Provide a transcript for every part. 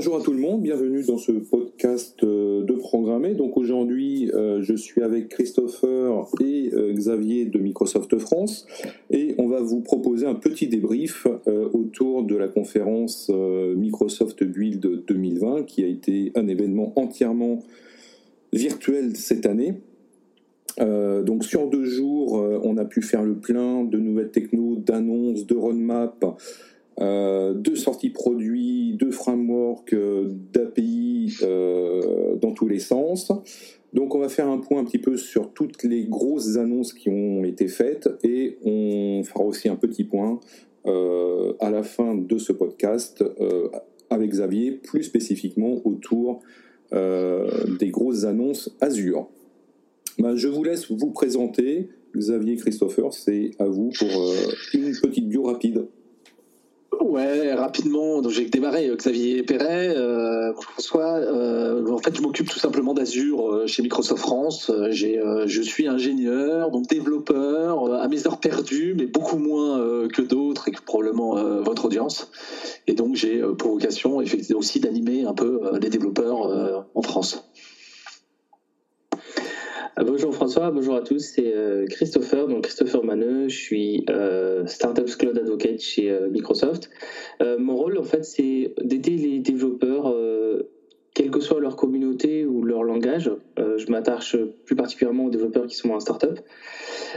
bonjour à tout le monde, bienvenue dans ce podcast euh, de programmé. Donc aujourd'hui, euh, je suis avec Christopher et euh, Xavier de Microsoft France et on va vous proposer un petit débrief autour de la conférence Microsoft Build 2020 qui a été un événement entièrement virtuel cette année. donc sur deux jours, on a pu faire le plein de nouvelles technos, d'annonces, de roadmap, euh, deux sorties produits, deux frameworks euh, d'API euh, dans tous les sens. Donc on va faire un point un petit peu sur toutes les grosses annonces qui ont été faites et on fera aussi un petit point à la fin de ce podcast avec Xavier, plus spécifiquement autour des grosses annonces Azure. Ben, je vous laisse vous présenter. Xavier Christopher, c'est à vous pour une petite bio rapide. Ouais, rapidement. Donc j'ai démarré euh, Xavier Perret, euh, François. Euh, en fait, je m'occupe tout simplement d'Azure euh, chez Microsoft France. J'ai, je suis ingénieur, donc développeur à mes heures perdues, mais beaucoup moins que d'autres et que probablement votre audience. Et donc j'ai pour vocation effectivement aussi d'animer un peu les développeurs en France. Ah, bonjour François, bonjour à tous, c'est euh, Christopher, donc Christopher Maneux, je suis euh, Startups Cloud Advocate chez euh, Microsoft. mon rôle en fait c'est d'aider les développeurs, quelle que soit leur communauté ou leur langage. je m'attache plus particulièrement aux développeurs qui sont en startup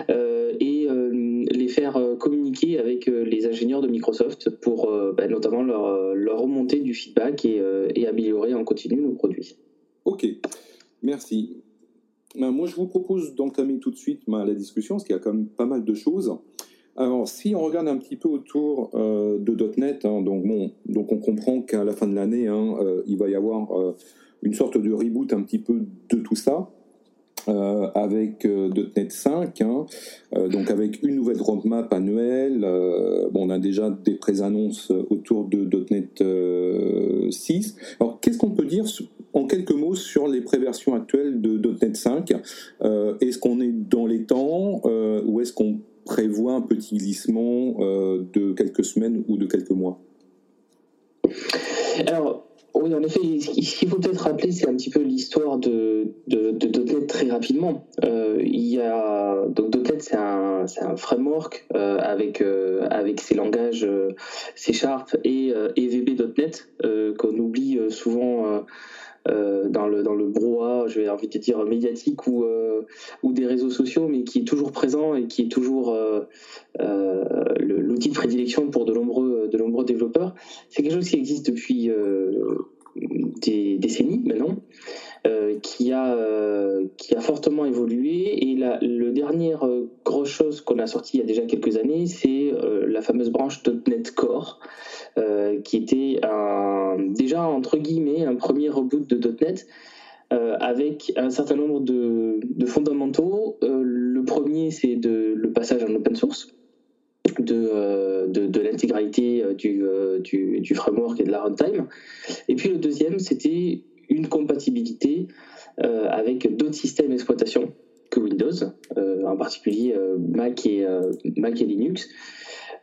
et les faire communiquer avec les ingénieurs de Microsoft pour bah, notamment leur, remonter du feedback et améliorer en continu nos produits. Ok, merci. Ben, moi, je vous propose d'entamer tout de suite ben, la discussion, parce qu'il y a quand même pas mal de choses. Alors, si on regarde un petit peu autour euh, de .NET, hein, donc, on comprend qu'à la fin de l'année, hein, euh, il va y avoir euh, une sorte de reboot un petit peu de tout ça. Euh, avec .NET 5, hein, donc avec une nouvelle roadmap annuelle. bon, on a déjà des pré-annonces autour de .NET 6. Alors, qu'est-ce qu'on peut dire en quelques mots sur les préversions actuelles de .NET 5 Est-ce qu'on est dans les temps ou est-ce qu'on prévoit un petit glissement de quelques semaines ou de quelques mois? Alors, oui, en effet, ce qu'il faut peut-être rappeler, c'est un petit peu l'histoire de, de, très rapidement. Euh, il y a, .NET, c'est un, framework euh, avec, euh, avec ses langages C Sharp et, et VB.NET qu'on oublie souvent euh, dans, le, dans le brouhaha, je vais envie de dire médiatique ou, euh, ou des réseaux sociaux, mais qui est toujours présent et qui est toujours euh, l'outil de prédilection pour de nombreux, de nombreux développeurs. C'est quelque chose qui existe depuis des décennies maintenant. qui, a, qui a fortement évolué. Et la le dernière grosse chose qu'on a sorti il y a déjà quelques années, c'est la fameuse branche .NET Core, euh, qui était un, déjà entre guillemets un premier reboot de .NET euh, avec un certain nombre de, fondamentaux. Euh, le premier, c'est le passage en open source. De, de, l'intégralité du, du, du, framework et de la runtime. Et puis le deuxième, c'était une compatibilité avec d'autres systèmes d'exploitation que Windows, en particulier Mac, et, Mac et Linux.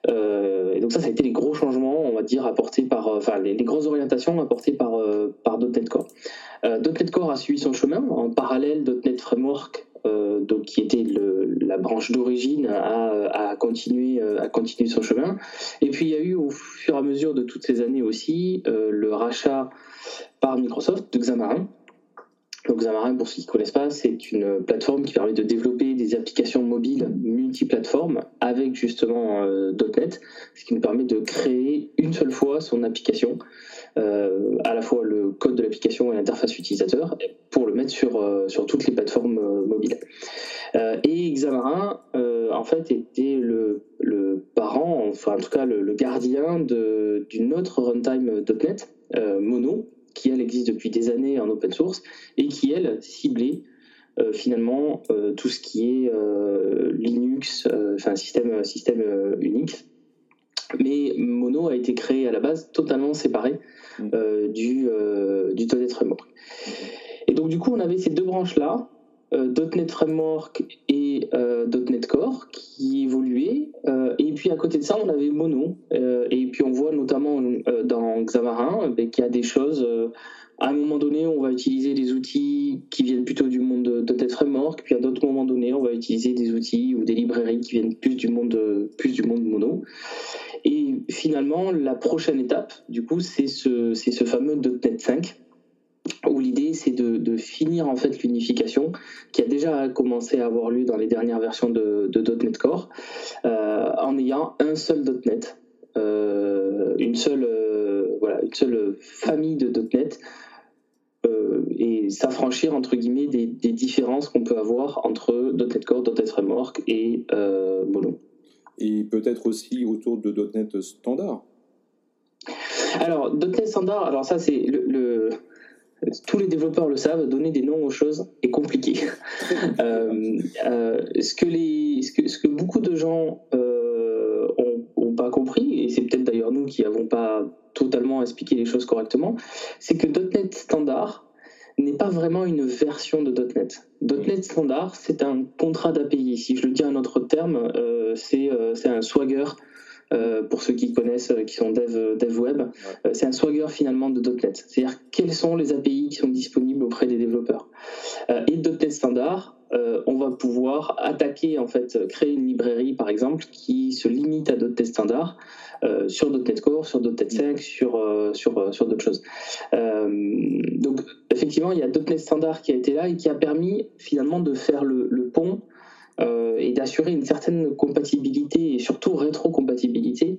Euh, et donc ça, ça a été les gros changements, on va dire, apportés par, euh, enfin les, grosses orientations apportées par, euh, par Core. .NET Core a suivi son chemin en parallèle .NET Framework, donc qui était la branche d'origine, a, a, continué, à continuer son chemin. Et puis il y a eu au fur et à mesure de toutes ces années aussi le rachat par Microsoft de Xamarin, donc Xamarin, pour ceux qui ne connaissent pas, c'est une plateforme qui permet de développer des applications mobiles multiplateformes avec justement euh, .NET, ce qui nous permet de créer une seule fois son application, euh, à la fois le code de l'application et l'interface utilisateur, pour le mettre sur, euh, sur toutes les plateformes mobiles. et Xamarin, en fait, était le, le, parent, enfin en tout cas le, gardien d'une autre runtime .NET, Mono, qui elle existe depuis des années en open source et qui elle ciblait euh, finalement euh, tout ce qui est euh, Linux, enfin système, système Unix. Mais Mono a été créé à la base totalement séparé mm. du, du .NET Framework. Et donc du coup on avait ces deux branches-là, .NET Framework et .NET Core, qui évoluait. et puis à côté de ça, on avait Mono. et puis on voit notamment dans Xamarin ben, qu'il y a des choses à un moment donné, on va utiliser des outils qui viennent plutôt du monde de .NET Framework, puis à d'autres moments donnés, on va utiliser des outils ou des librairies qui viennent plus du monde, plus du monde mono. Et finalement, la prochaine étape, du coup, c'est ce, ce fameux .NET 5 où l'idée c'est de, finir en fait l'unification qui a déjà commencé à avoir lieu dans les dernières versions de, .NET Core euh, en ayant un seul .NET, euh, une seule euh, voilà une seule famille de .NET euh, et s'affranchir entre guillemets des, différences qu'on peut avoir entre .NET Core, .NET Framework et euh, Mono. Et peut-être aussi autour de .NET Standard. Alors .NET Standard, alors ça c'est le, tous les développeurs le savent, donner des noms aux choses est compliqué. Euh, ce, que les, ce, que, ce, que beaucoup de gens n'ont pas compris, et c'est peut-être d'ailleurs nous qui n'avons pas totalement expliquer les choses correctement, c'est que .NET Standard n'est pas vraiment une version de .NET. .NET Standard, c'est un contrat d'API. Si je le dis en autre terme, euh, euh, c'est un swagger. Euh, pour ceux qui connaissent, qui sont dev, dev web, c'est un swagger finalement de .NET. C'est-à-dire quelles sont les API qui sont disponibles auprès des développeurs? et .NET Standard, on va pouvoir attaquer en fait, créer une librairie par exemple qui se limite à .NET Standard euh, sur .NET Core, sur .NET 5, sur, euh, sur, euh, sur d'autres choses. donc effectivement, il y a .NET Standard qui a été là et qui a permis finalement de faire le, pont et d'assurer une certaine compatibilité et surtout rétrocompatibilité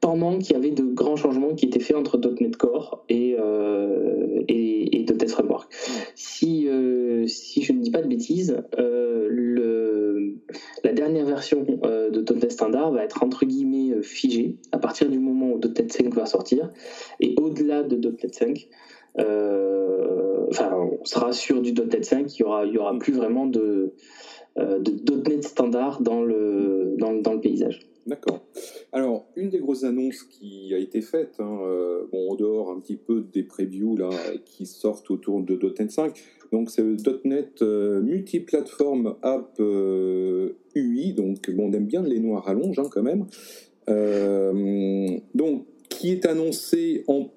pendant qu'il y avait de grands changements qui étaient faits entre .NET Core et, et, .NET Framework. Si, si je ne dis pas de bêtises, le, la dernière version de .NET Standard va être entre guillemets euh, figé à partir du moment où .NET 5 va sortir. Et au-delà de .NET 5, euh, enfin, on sera sur du .NET 5, il y aura, il aura plus vraiment de, euh, de .NET standard dans le, dans, dans le paysage. D'accord. Alors, une des grosses annonces qui a été faite, hein, bon, en dehors un petit peu des previews là, qui sortent autour de .NET 5, donc c'est .NET multiplateforme app UI, donc bon, on aime bien les noirs rallonges hein, quand même. Euh, donc, qui est annoncé en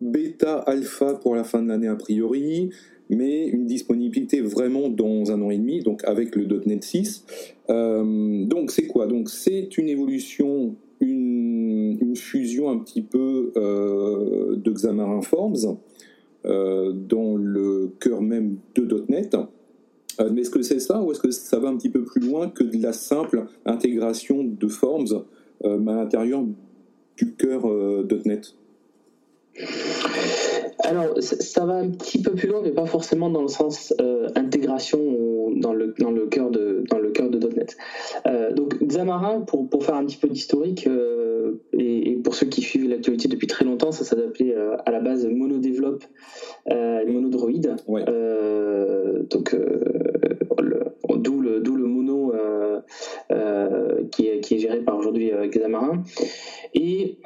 bêta alpha pour la fin de l'année a priori, mais une disponibilité vraiment dans un an et demi, donc avec le .NET 6. Euh, donc c'est quoi? Donc c'est une évolution, une, fusion un petit peu euh, de Xamarin Forms dans le cœur même de .NET. mais est-ce que c'est ça ou est-ce que ça va un petit peu plus loin que de la simple intégration de Forms euh, à l'intérieur du cœur euh, .NET? Alors, ça va un petit peu plus loin, mais pas forcément dans le sens euh, intégration dans le, dans le cœur de, dans le cœur de .NET. donc, Xamarin, pour, pour faire un petit peu d'historique, et, pour ceux qui suivent l'actualité depuis très longtemps, ça s'appelait à la base MonoDevelop et MonoDroid. donc, d'où le, le, mono qui est, qui, est, géré par aujourd'hui Xamarin. Et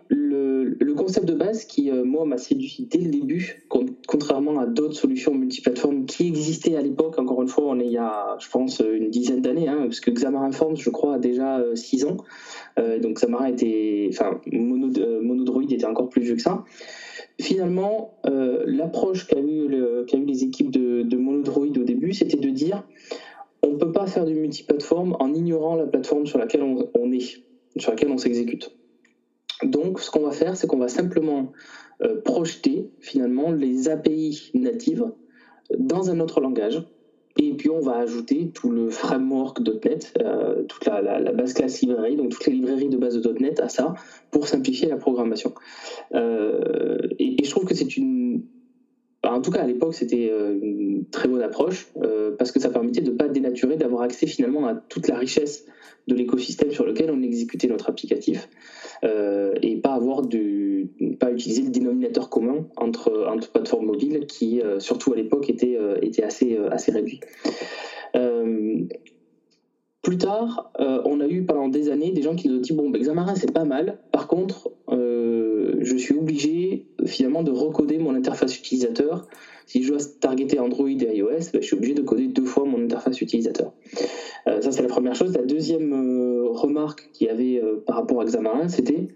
concept de base qui, euh, moi, m'a séduit dès le début, contrairement à d'autres solutions multiplateformes qui existaient à l'époque, encore une fois, on est il y a, je pense, une dizaine d'années, hein, parce que Xamarin Forms, je crois, a déjà 6 euh, ans. Euh, donc Xamarin était, enfin, Mono, Monodroid était encore plus vieux que ça. Finalement, l'approche qu'a eu, les équipes de, de Monodroid au début, c'était de dire on ne peut pas faire du multiplateforme en ignorant la plateforme sur laquelle on, est, sur laquelle on s'exécute. Donc, ce qu'on va faire, c'est qu'on va simplement euh, projeter finalement les API natives dans un autre langage. Et puis, on va ajouter tout le framework .NET, euh, toute la, base classe librairie, donc toutes les librairies de base de .NET à ça, pour simplifier la programmation. Euh, et, je trouve que c'est une en tout cas, à l'époque, c'était euh, une très bonne approche euh, parce que ça permettait de ne pas dénaturer, d'avoir accès finalement à toute la richesse de l'écosystème sur lequel on exécutait notre applicatif euh, et pas avoir du, pas utiliser le dénominateur commun entre, entre plateformes mobiles qui, surtout à l'époque, était, était assez, assez réduit. Plus tard, on a eu pendant des années des gens qui nous ont dit bon, ben, Xamarin c'est pas mal. Par contre, je suis obligé finalement de recoder mon interface utilisateur, si je dois targeter Android et iOS, ben, je suis obligé de coder deux fois mon interface utilisateur. ça, c'est la première chose. La deuxième remarque qu'il y avait par rapport à Xamarin, c'était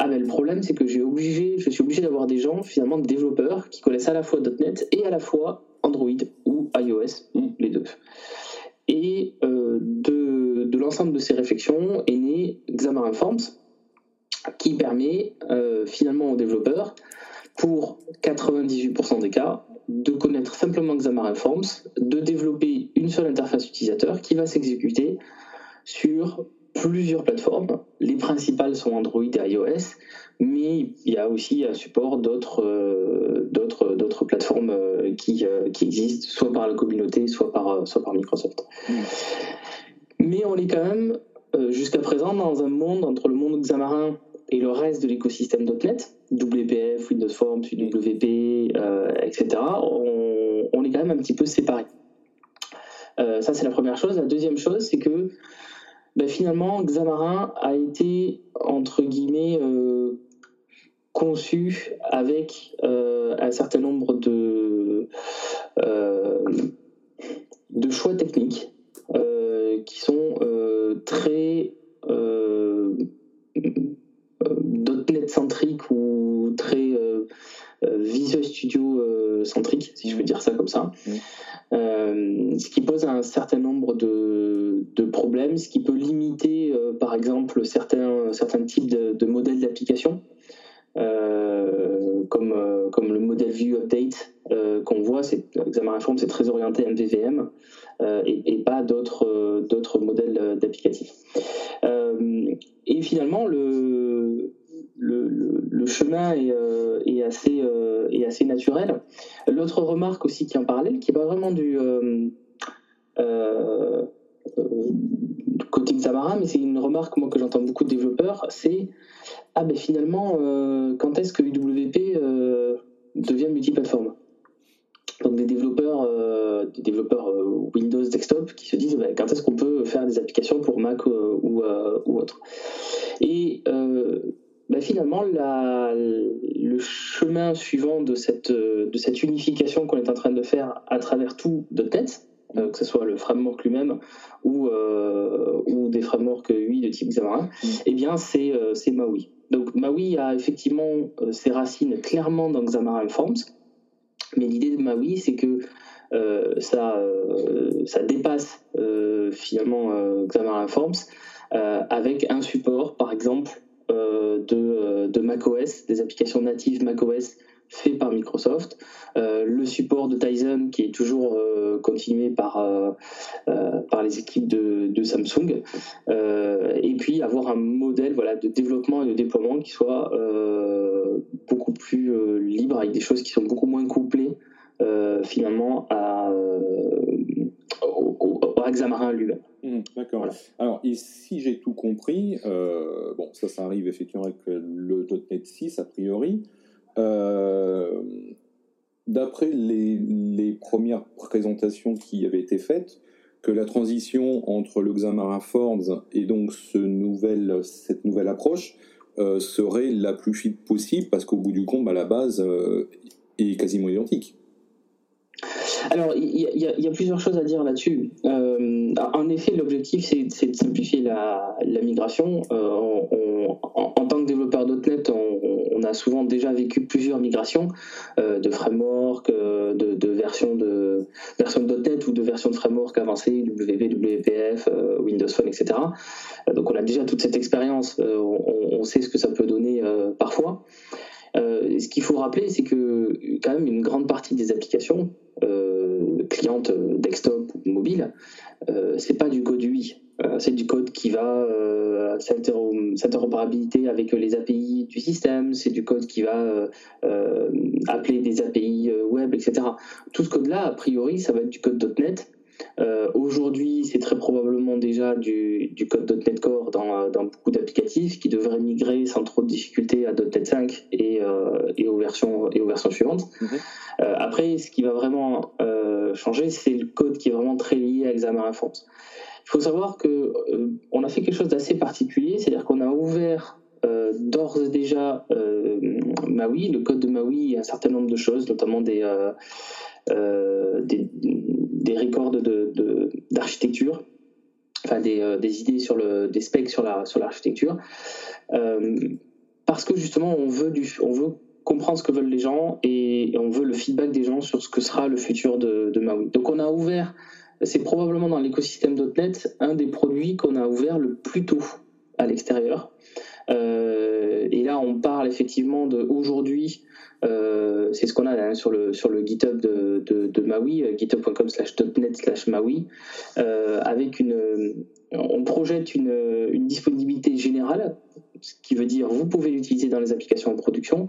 ah ben, le problème, c'est que j'ai obligé, je suis obligé d'avoir des gens, finalement, des développeurs, qui connaissent à la fois .NET et à la fois Android ou iOS, ou les deux. Et euh, de, l'ensemble de ces réflexions est né Xamarin Forms, qui permet euh, finalement aux développeurs, pour 98% des cas, de connaître simplement Xamarin Forms, de développer une seule interface utilisateur qui va s'exécuter sur plusieurs plateformes. Les principales sont Android et iOS, mais il y a aussi un support d'autres euh, plateformes euh, qui, euh, qui existent, soit par la communauté, soit par, soit par Microsoft. Mm. Mais on est quand même, jusqu'à présent, dans un monde entre le monde Xamarin et le reste de l'écosystème .NET, WPF, Windows Forms, UWP, etc., on, on, est quand même un petit peu séparés. ça, c'est la première chose. La deuxième chose, c'est que ben, finalement, Xamarin a été, entre guillemets, euh, conçu avec euh, un certain nombre de, euh, de choix techniques qui sont très .NET centriques ou très Visual Studio centrique, si je veux dire ça comme ça. ce qui pose un certain nombre de, de problèmes, ce qui peut limiter, euh, par exemple, certains, certains types de, modèles d'application. Euh, comme, euh, comme le modèle View Update qu'on voit, c'est c'est très orienté MVVM et, et, pas d'autres d'autres modèles d'applicatifs. et finalement, le, le, le, chemin est, est assez, est assez naturel. L'autre remarque aussi qui en parallèle, qui n'est pas vraiment du côté Xamarin, mais c'est une remarque moi, que j'entends beaucoup de développeurs, c'est ah ben finalement, euh, quand est-ce que UWP euh, devient multiplateforme? Donc des développeurs, euh, des développeurs Windows desktop qui se disent ben, quand est-ce qu'on peut faire des applications pour Mac ou, ou autre? Et ben, finalement, la, le chemin suivant de cette, de cette unification qu'on est en train de faire à travers tout .NET, euh, que ce soit le framework lui-même ou, euh, ou des frameworks UI de type Xamarin, mm. eh bien c'est euh, Maui. Donc Maui a effectivement ses racines clairement dans Xamarin Forms, mais l'idée de Maui, c'est que ça, ça dépasse finalement Xamarin Forms avec un support, par exemple, de, de macOS, des applications natives macOS fait par Microsoft, euh, le support de Tizen qui est toujours euh, continué par, euh, par les équipes de, Samsung, et puis avoir un modèle voilà, de développement et de déploiement qui soit beaucoup plus libre, avec des choses qui sont beaucoup moins couplées finalement à, au, Xamarin lui-même. Mmh, d'accord. Alors, ici, j'ai tout compris, bon, ça, ça arrive effectivement avec le .NET 6 a priori. Euh, d'après les, premières présentations qui avaient été faites, que la transition entre le Xamarin Forms et donc ce nouvel, cette nouvelle approche euh, serait la plus fluide possible parce qu'au bout du compte, à la base, euh, est quasiment identique. Alors, il y, a plusieurs choses à dire là-dessus. en effet, l'objectif, c'est de simplifier la, migration. en, tant que développeur .NET, on, a souvent déjà vécu plusieurs migrations euh, de framework, euh, de, versions de versions de .NET ou de versions de framework avancées, WP, WPF, euh, Windows Phone, etc. donc on a déjà toute cette expérience, on, sait ce que ça peut donner parfois. Ce qu'il faut rappeler, c'est que quand même une grande partie des applications clientes desktop ou mobile, c'est pas du code UI. Euh, c'est du code qui va euh, interopérabilité avec les API du système, c'est du code qui va euh, appeler des API web, etc. Tout ce code-là, a priori, ça va être du code .NET. Aujourd'hui, c'est très probablement déjà du, code .NET Core dans, beaucoup d'applicatifs qui devraient migrer sans trop de difficultés à .NET 5 et, aux, versions, et aux versions suivantes. Mm-hmm. après, ce qui va vraiment changer, c'est le code qui est vraiment très lié à Xamarin Forms. Il faut savoir que euh, on a fait quelque chose d'assez particulier, c'est-à-dire qu'on a ouvert euh, d'ores et déjà euh, Maui. Le code de Maui, un certain nombre de choses, notamment des, des, des, records d'architecture, enfin des, des, idées sur le, des specs sur l'architecture. La, sur parce que justement, on veut, on veut comprendre ce que veulent les gens et, on veut le feedback des gens sur ce que sera le futur de, de Maui. Donc on a ouvert, c'est probablement dans l'écosystème .NET un des produits qu'on a ouvert le plus tôt à l'extérieur. Euh, et là, on parle effectivement de aujourd'hui, euh, c'est ce qu'on a hein, sur, le, sur le GitHub de, de, Maui, euh, github.com slash .NET slash Maui, avec une, on projette une, une disponibilité générale ce qui veut dire vous pouvez l'utiliser dans les applications en production.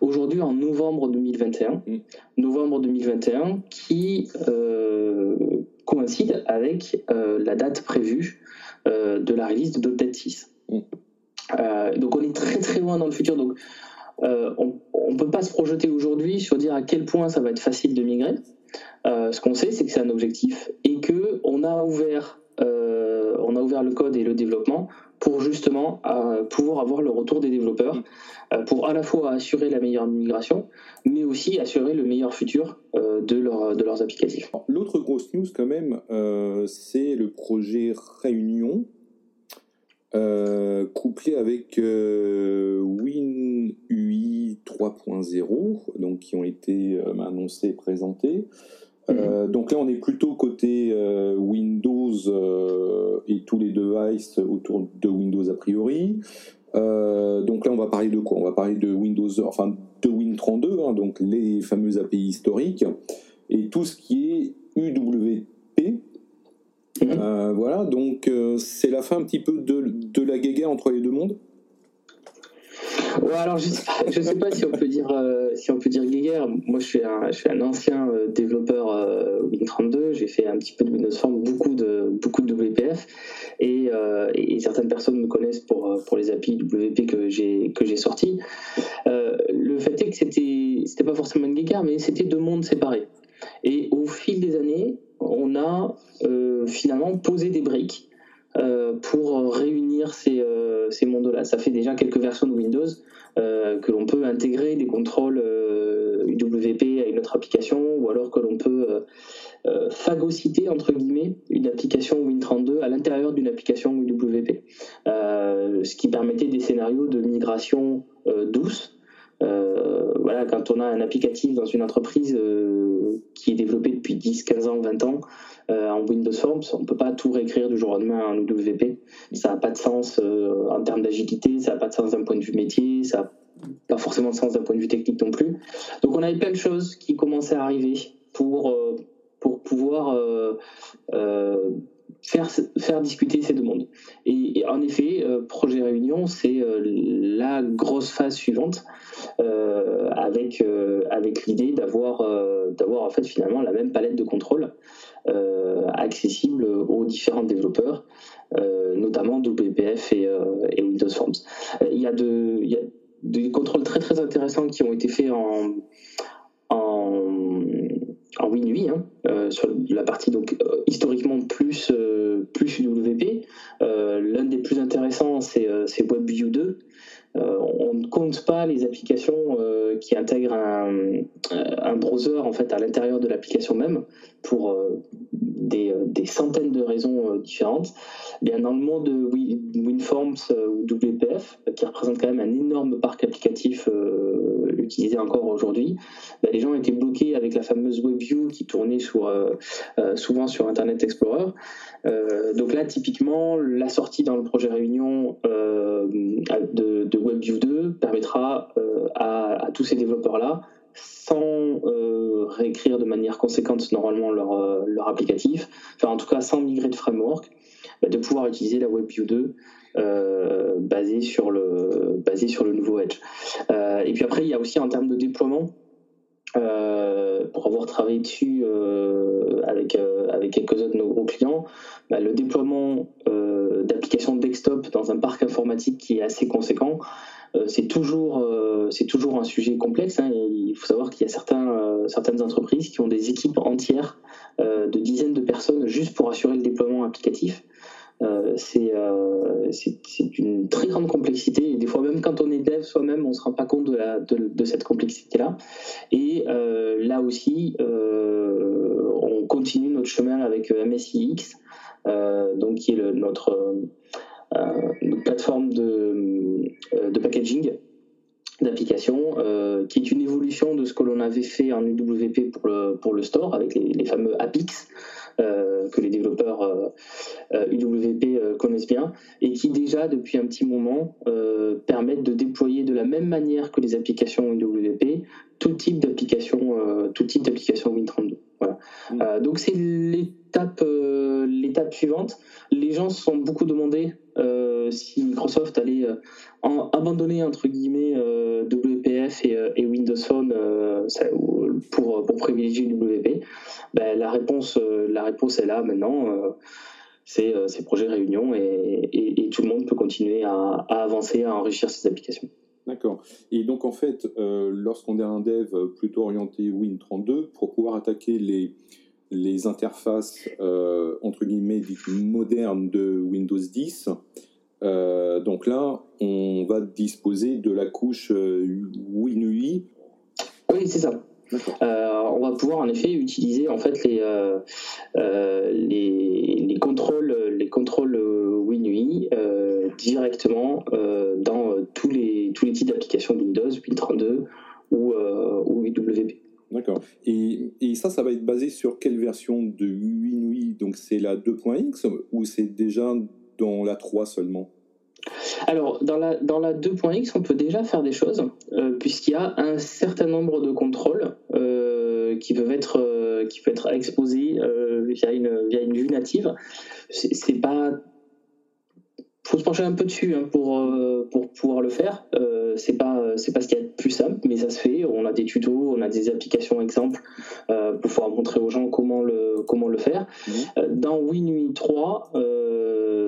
Aujourd'hui, en novembre 2021, mm. novembre 2021, qui euh, coïncide avec euh, la date prévue euh, de la release de .NET 6. Mm. donc on est très très loin dans le futur. Donc on ne peut pas se projeter aujourd'hui sur dire à quel point ça va être facile de migrer. ce qu'on sait, c'est que c'est un objectif et que on a ouvert on a ouvert le code et le développement pour justement euh, pouvoir avoir le retour des développeurs, euh, pour à la fois assurer la meilleure migration, mais aussi assurer le meilleur futur euh, de, de leurs applicatifs. L'autre grosse news quand même, c'est le projet Réunion, couplé avec WinUI 3.0, donc qui ont été annoncés et présentés. Euh, mhm. donc là, on est plutôt côté euh, Windows euh, et tous les devices autour de Windows a priori. donc là, on va parler de quoi? On va parler de Windows, enfin de Win32, hein, donc les fameuses API historiques et tout ce qui est UWP. Mhm. voilà, donc c'est la fin un petit peu de, de la guéguerre entre les deux mondes. Ouais, alors je sais sais pas si on peut dire euh, si on peut dire guéguerre. Moi, je suis un, je suis un ancien euh, développeur euh, Win32. J'ai fait un petit peu de Windows Form, beaucoup de beaucoup de WPF, et, certaines personnes me connaissent pour pour les API WP que j'ai que j'ai sortis. le fait est que c'était c'était pas forcément une guéguerre, mais c'était deux mondes séparés. Et au fil des années, on a finalement posé des briques euh, pour réunir ces, euh, ces mondes-là. Ça fait déjà quelques versions de Windows euh, que l'on peut intégrer des contrôles UWP à une autre application ou alors que l'on peut phagocyter entre guillemets une application Win32 à l'intérieur d'une application UWP, ce qui permettait des scénarios de migration douce. quand on a un applicatif dans une entreprise qui est développé depuis 10, 15 ans, 20 ans, euh, en Windows Forms. On ne peut pas tout réécrire du jour au lendemain en WP. Ça n'a pas de sens euh, en termes d'agilité, ça n'a pas de sens d'un point de vue métier, ça n'a pas forcément de sens d'un point de vue technique non plus. Donc on avait plein de choses qui commençaient à arriver pour, euh, pour pouvoir faire, discuter ces deux mondes. Et, en effet, Projet Réunion, c'est la grosse phase suivante avec, avec l'idée d'avoir d'avoir en fait finalement la même palette de contrôle euh, accessible aux différents développeurs, euh, notamment WPF euh, et, Windows Forms. Il y, a de, des contrôles très très intéressants qui ont été faits en, en WinUI, hein, sur la partie donc historiquement plus, plus UWP. L'un des plus intéressants, c'est WebView 2. On ne compte pas les applications qui intègrent un, un, browser en fait à l'intérieur de l'application même pour euh, des, centaines de raisons euh, différentes. Bien, dans le monde de WinForms euh, ou WPF, qui représente quand même un énorme parc applicatif utilisé encore aujourd'hui, ben, les gens étaient bloqués avec la fameuse WebView qui tournait souvent sur Internet Explorer. donc là, typiquement, la sortie dans le projet Réunion de, WebView 2 permettra à, tous ces développeurs-là sans euh, réécrire de manière conséquente normalement leur, euh, leur, applicatif, enfin en tout cas sans migrer de framework, bah, de pouvoir utiliser la WebView 2 euh, basée, sur le, sur le nouveau Edge. et puis après, il y a aussi en termes de déploiement, pour avoir travaillé dessus avec, avec quelques-uns de nos gros clients, bah, le déploiement d'applications desktop dans un parc informatique qui est assez conséquent, euh, c'est toujours, euh, c'est toujours un sujet complexe. Hein, il faut savoir qu'il y a certains, euh, certaines entreprises qui ont des équipes entières de dizaines de personnes juste pour assurer le déploiement applicatif. c'est une très grande complexité des fois même quand on est dev soi-même on ne se rend pas compte de, la, de, cette complexité là et là aussi on continue notre chemin avec MSIX donc qui est le, notre, plateforme de, de packaging d'application, euh, qui est une évolution de ce que l'on avait fait en UWP pour le, store, avec les, fameux APIX, euh, que les développeurs UWP euh, connaissent bien, et qui déjà, depuis un petit moment, permettent de déployer de la même manière que les applications UWP tout type d'application tout type d'application Win32. Voilà. Mm. donc c'est l'étape l'étape suivante. Les gens se sont beaucoup demandé si Microsoft allait abandonner entre guillemets euh, WPF et, et, Windows Phone euh, pour, pour privilégier WP, ben, la, réponse, euh, la réponse est là maintenant. c'est projet réunion et, et, tout le monde peut continuer à, avancer, à enrichir ses applications. D'accord. Et donc en fait, lorsqu'on est un dev plutôt orienté Win32, pour pouvoir attaquer les, les interfaces entre guillemets dites modernes de Windows 10, euh, donc là, on va disposer de la couche euh, WinUI. Oui, c'est ça. Euh, on va pouvoir en effet utiliser en fait les, les, contrôles les contrôles WinUI directement dans tous les tous les types d'applications Windows, Win32 ou, ou WP. D'accord. Et, et, ça, ça va être basé sur quelle version de WinUI? Donc c'est la 2.x ou c'est déjà dans la 3 seulement? Alors, dans la, dans la 2.x, on peut déjà faire des choses, euh, puisqu'il y a un certain nombre de contrôles euh, qui, peuvent être, euh, qui peuvent être exposés via, une, via une vue native. C'est pas faut se pencher un peu dessus hein, pour, pour pouvoir le faire. Euh, c'est pas c'est pas ce qu'il y a de plus simple, mais ça se fait. On a des tutos, on a des applications exemples pour pouvoir montrer aux gens comment le comment le faire. Mmh. Dans WinUI 3,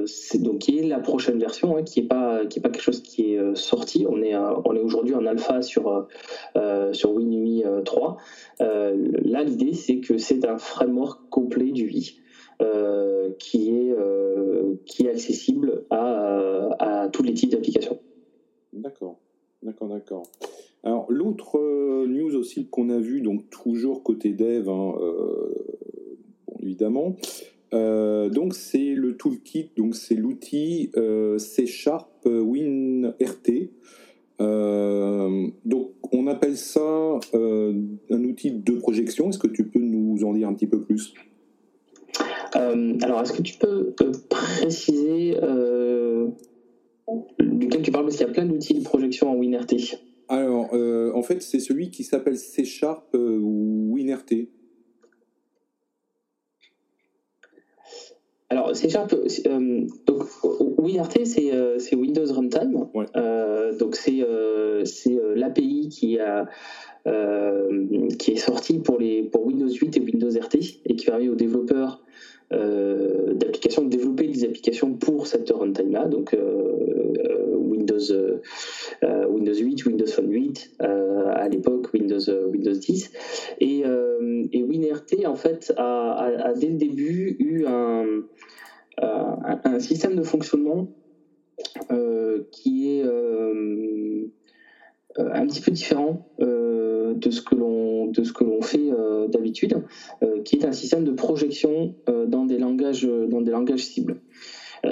c'est donc qui est la prochaine version, hein, qui est pas qui est pas quelque chose qui est euh, sorti. On est euh, on est aujourd'hui en alpha sur euh, sur WinUI 3. là, l'idée c'est que c'est un framework complet du UI. qui est qui est accessible à, à tous les types d'applications. D'accord, d'accord, d'accord. Alors l'autre news aussi qu'on a vu, donc toujours côté dev, hein, évidemment, euh, donc c'est le toolkit, donc c'est l'outil euh, C Sharp WinRT. Euh, donc on appelle ça un outil de projection. Est-ce que tu peux nous en dire un petit peu plus? Alors est-ce que tu peux préciser duquel tu parles? Parce qu'il y a plein d'outils de projection en WinRT. Alors en fait c'est celui qui s'appelle C Sharp WinRT. Alors, C Sharp, euh, donc WinRT, c'est euh, Windows Runtime. Euh, donc, c'est l'API qui, a, qui est sortie pour, les, pour Windows 8 et Windows RT et qui permet aux développeurs d'applications de développer des applications pour cette runtime-là. Donc, Windows, euh, Windows 8, Windows Phone 8, euh, à l'époque Windows, euh, Windows 10. Et, WinRT, en fait, a, dès le début eu un, un système de fonctionnement qui est un petit peu différent de ce que l'on de ce que l'on fait d'habitude, qui est un système de projection dans des langages dans des langages cibles.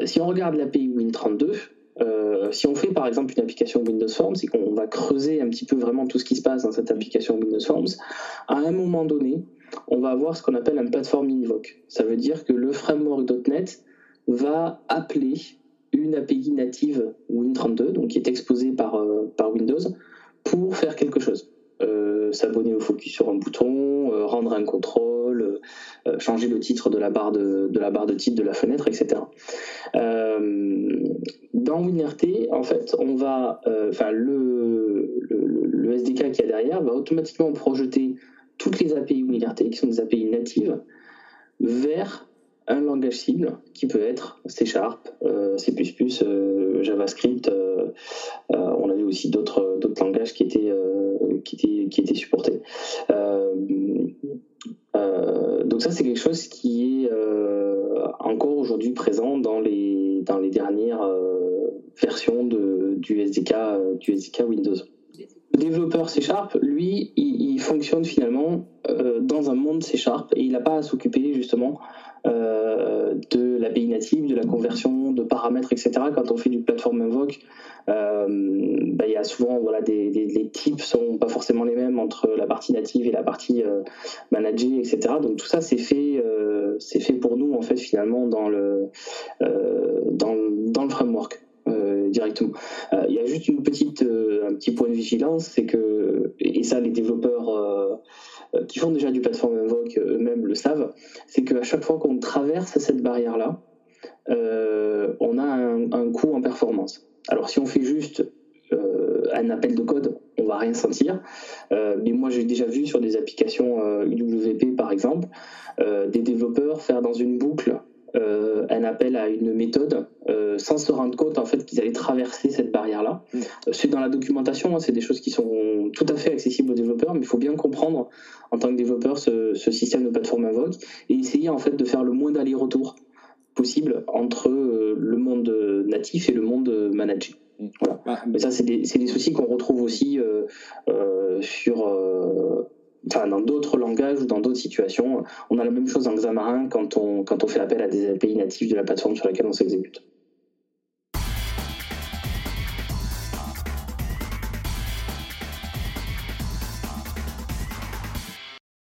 si on regarde l'API Win32, euh, si on fait par exemple une application Windows Forms et qu'on va creuser un petit peu vraiment tout ce qui se passe dans cette application Windows Forms, à un moment donné, on va avoir ce qu'on appelle un platform invoke. Ça veut dire que le framework.NET va appeler une API native Win32, donc qui est exposée par, euh, par Windows, pour faire quelque chose. Euh, s'abonner au focus sur un bouton, rendre un contrôle, euh, changer le titre de la barre de, la barre de titre de la fenêtre, etc. dans WinRT, en fait, on va, enfin le, SDK qui y a derrière va automatiquement projeter toutes les API WinRT, qui sont des API natives, vers un langage cible qui peut être C Sharp, C++, JavaScript. on avait aussi d'autres langages qui étaient qui était, qui était supporté. Euh, euh, donc ça, c'est quelque chose qui est euh, encore aujourd'hui présent dans les, dans les dernières versions du, SDK, du SDK Windows. Le développeur C Sharp, lui, il, fonctionne finalement dans un monde C Sharp et il n'a pas à s'occuper justement euh, de l'API native, de la conversion, de paramètres, etc. Quand on fait du platform invoke, euh, bah, il y a souvent voilà, des, les types sont pas forcément les mêmes entre la partie native et la partie euh, managée, etc. Donc tout ça c'est fait, c'est fait pour nous en fait finalement dans le, dans, dans le framework. directement. Il y a juste une petite, un petit point de vigilance, c'est que, et ça les développeurs euh, qui font déjà du platform invoke euh, eux-mêmes le savent, c'est qu'à chaque fois qu'on traverse cette barrière-là, euh, on a un, coût en performance. Alors si on fait juste un appel de code, on va rien sentir. mais moi, j'ai déjà vu sur des applications UWP, par exemple, des développeurs faire dans une boucle euh, un appel à une méthode euh, sans se rendre compte en fait qu'ils allaient traverser cette barrière-là. Mm. C'est dans la documentation, hein, c'est des choses qui sont tout à fait accessibles aux développeurs, mais il faut bien comprendre en tant que développeur ce, système de plateforme invoque et essayer en fait de faire le moins d'aller-retour possible entre euh, le monde natif et le monde managé. Mm. Voilà. Ah, mais ça, c'est des, des, soucis qu'on retrouve aussi sur dans d'autres langages ou dans d'autres situations. On a la même chose en Xamarin quand on, quand on fait appel à des API natifs de la plateforme sur laquelle on s'exécute.